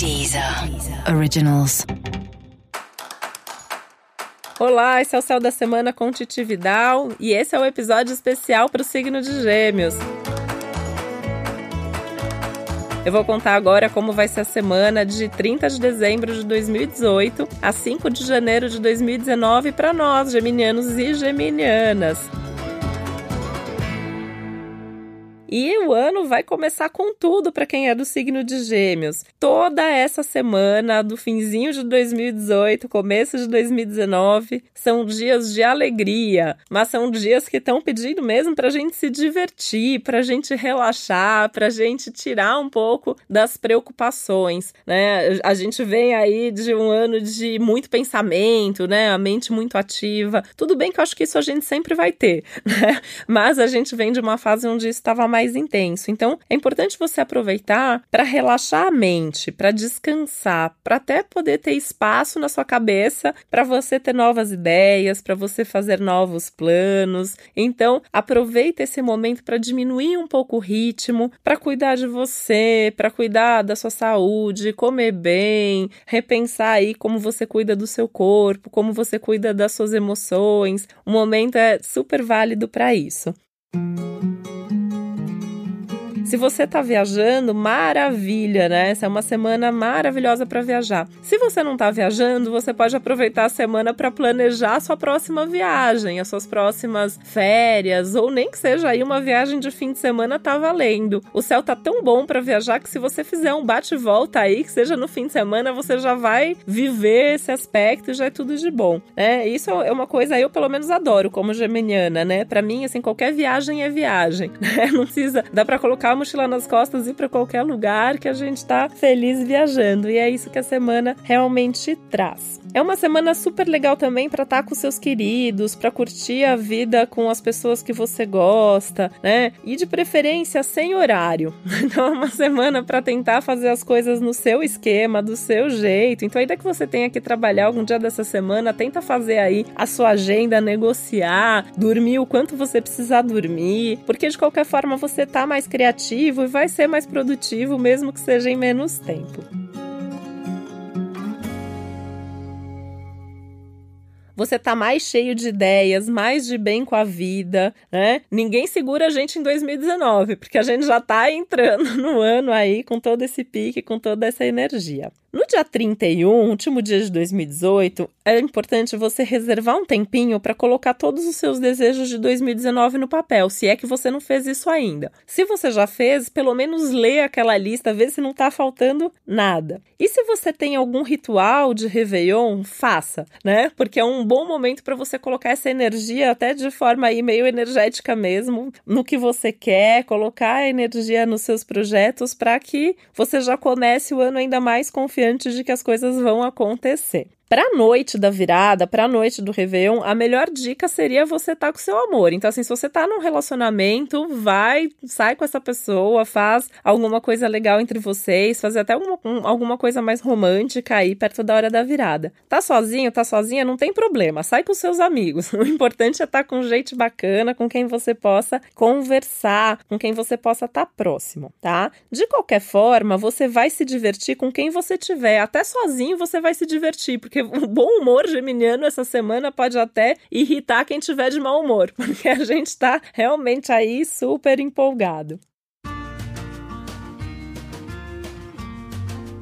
Deezer Originals. Olá, esse é o Céu da Semana com Titi Vidal e esse é o um episódio especial para o signo de Gêmeos. Eu vou contar agora como vai ser a semana de 30 de dezembro de 2018 a 5 de janeiro de 2019 para nós, geminianos e geminianas. E o ano vai começar com tudo para quem é do signo de Gêmeos. Toda essa semana, do finzinho de 2018, começo de 2019, são dias de alegria, mas são dias que estão pedindo mesmo para a gente se divertir, para a gente relaxar, para a gente tirar um pouco das preocupações, né? A gente vem aí de um ano de muito pensamento, né? A mente muito ativa. Tudo bem que eu acho que isso a gente sempre vai ter, né? Mas a gente vem de uma fase onde isso estava mais mais intenso. Então, é importante você aproveitar para relaxar a mente, para descansar, para até poder ter espaço na sua cabeça para você ter novas ideias, para você fazer novos planos. Então, aproveita esse momento para diminuir um pouco o ritmo, para cuidar de você, para cuidar da sua saúde, comer bem, repensar aí como você cuida do seu corpo, como você cuida das suas emoções. O momento é super válido para isso. Se você está viajando, maravilha, né? Essa é uma semana maravilhosa para viajar. Se você não está viajando, você pode aproveitar a semana para planejar a sua próxima viagem, as suas próximas férias, ou nem que seja aí uma viagem de fim de semana, tá valendo. O céu tá tão bom para viajar que se você fizer um bate-volta aí, que seja no fim de semana, você já vai viver esse aspecto e já é tudo de bom. É, isso é uma coisa eu pelo menos adoro como geminiana, né? Para mim, assim, qualquer viagem é viagem, né? Não precisa, dá para colocar mochila nas costas e ir para qualquer lugar que a gente está feliz viajando. E é isso que a semana realmente traz. É uma semana super legal também para estar tá com seus queridos, para curtir a vida com as pessoas que você gosta, né? E de preferência sem horário. Então é uma semana para tentar fazer as coisas no seu esquema, do seu jeito. Então ainda que você tenha que trabalhar algum dia dessa semana, tenta fazer aí a sua agenda, negociar, dormir o quanto você precisar dormir, porque de qualquer forma você tá mais criativo e vai ser mais produtivo mesmo que seja em menos tempo. Você tá mais cheio de ideias, mais de bem com a vida, né? Ninguém segura a gente em 2019, porque a gente já tá entrando no ano aí com todo esse pique, com toda essa energia. No dia 31, último dia de 2018, é importante você reservar um tempinho para colocar todos os seus desejos de 2019 no papel, se é que você não fez isso ainda. Se você já fez, pelo menos lê aquela lista, vê se não está faltando nada. E se você tem algum ritual de Réveillon, faça, né? Porque é um bom momento para você colocar essa energia até de forma aí meio energética mesmo, no que você quer, colocar a energia nos seus projetos para que você já comece o ano ainda mais confiante confiante de que as coisas vão acontecer. Para a noite da virada, para a noite do Réveillon, a melhor dica seria você estar tá com seu amor. Então, assim, se você está num relacionamento, vai, sai com essa pessoa, faz alguma coisa legal entre vocês, fazer até alguma, alguma coisa mais romântica aí perto da hora da virada. Tá sozinho, tá sozinha, não tem problema, sai com seus amigos. O importante é estar tá com gente bacana, com quem você possa conversar, com quem você possa estar tá próximo, tá? De qualquer forma, você vai se divertir com quem você tiver. Até sozinho você vai se divertir, porque porque o bom humor geminiano essa semana pode até irritar quem tiver de mau humor, porque a gente está realmente aí super empolgado.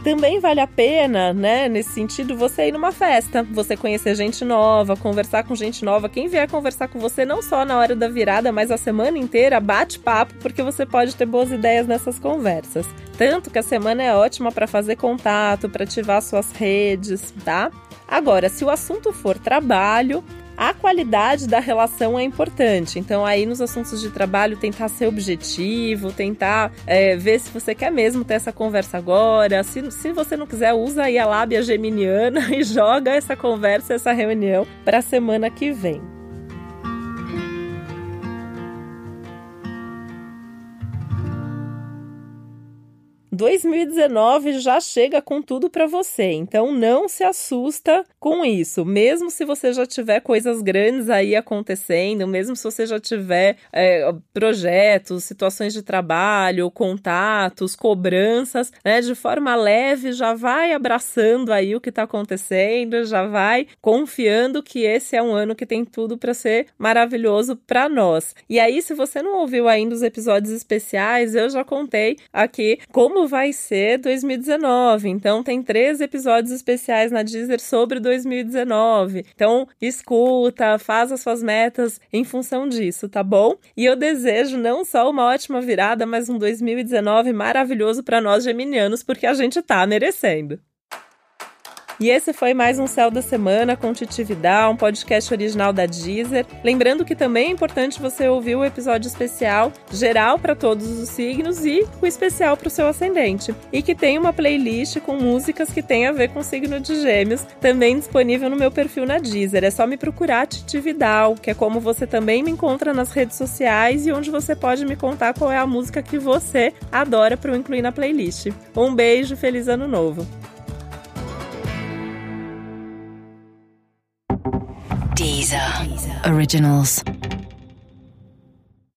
também vale a pena, né, nesse sentido, você ir numa festa, você conhecer gente nova, conversar com gente nova. Quem vier conversar com você, não só na hora da virada, mas a semana inteira, bate papo, porque você pode ter boas ideias nessas conversas. Tanto que a semana é ótima para fazer contato, para ativar suas redes, tá? Agora, se o assunto for trabalho, a qualidade da relação é importante. Então, aí nos assuntos de trabalho, tentar ser objetivo, tentar é, ver se você quer mesmo ter essa conversa agora. Se, se você não quiser, usa aí a lábia geminiana e joga essa conversa, essa reunião para a semana que vem. 2019 já chega com tudo para você. Então não se assusta com isso, mesmo se você já tiver coisas grandes aí acontecendo, mesmo se você já tiver é, projetos, situações de trabalho, contatos, cobranças, né? De forma leve, já vai abraçando aí o que está acontecendo, já vai confiando que esse é um ano que tem tudo para ser maravilhoso para nós. E aí, se você não ouviu ainda os episódios especiais, eu já contei aqui como vai ser 2019. Então, tem três episódios especiais na Deezer sobre 2019. Então, escuta, faz as suas metas em função disso, tá bom? E eu desejo não só uma ótima virada, mas um 2019 maravilhoso para nós geminianos, porque a gente tá merecendo. E esse foi mais um Céu da Semana com Titi Vidal, um podcast original da Deezer. Lembrando que também é importante você ouvir o episódio especial geral para todos os signos e o especial para o seu ascendente. E que tem uma playlist com músicas que tem a ver com o signo de Gêmeos, também disponível no meu perfil na Deezer. É só me procurar Titi Vidal, que é como você também me encontra nas redes sociais e onde você pode me contar qual é a música que você adora para eu incluir na playlist. Um beijo, feliz ano novo! Originals.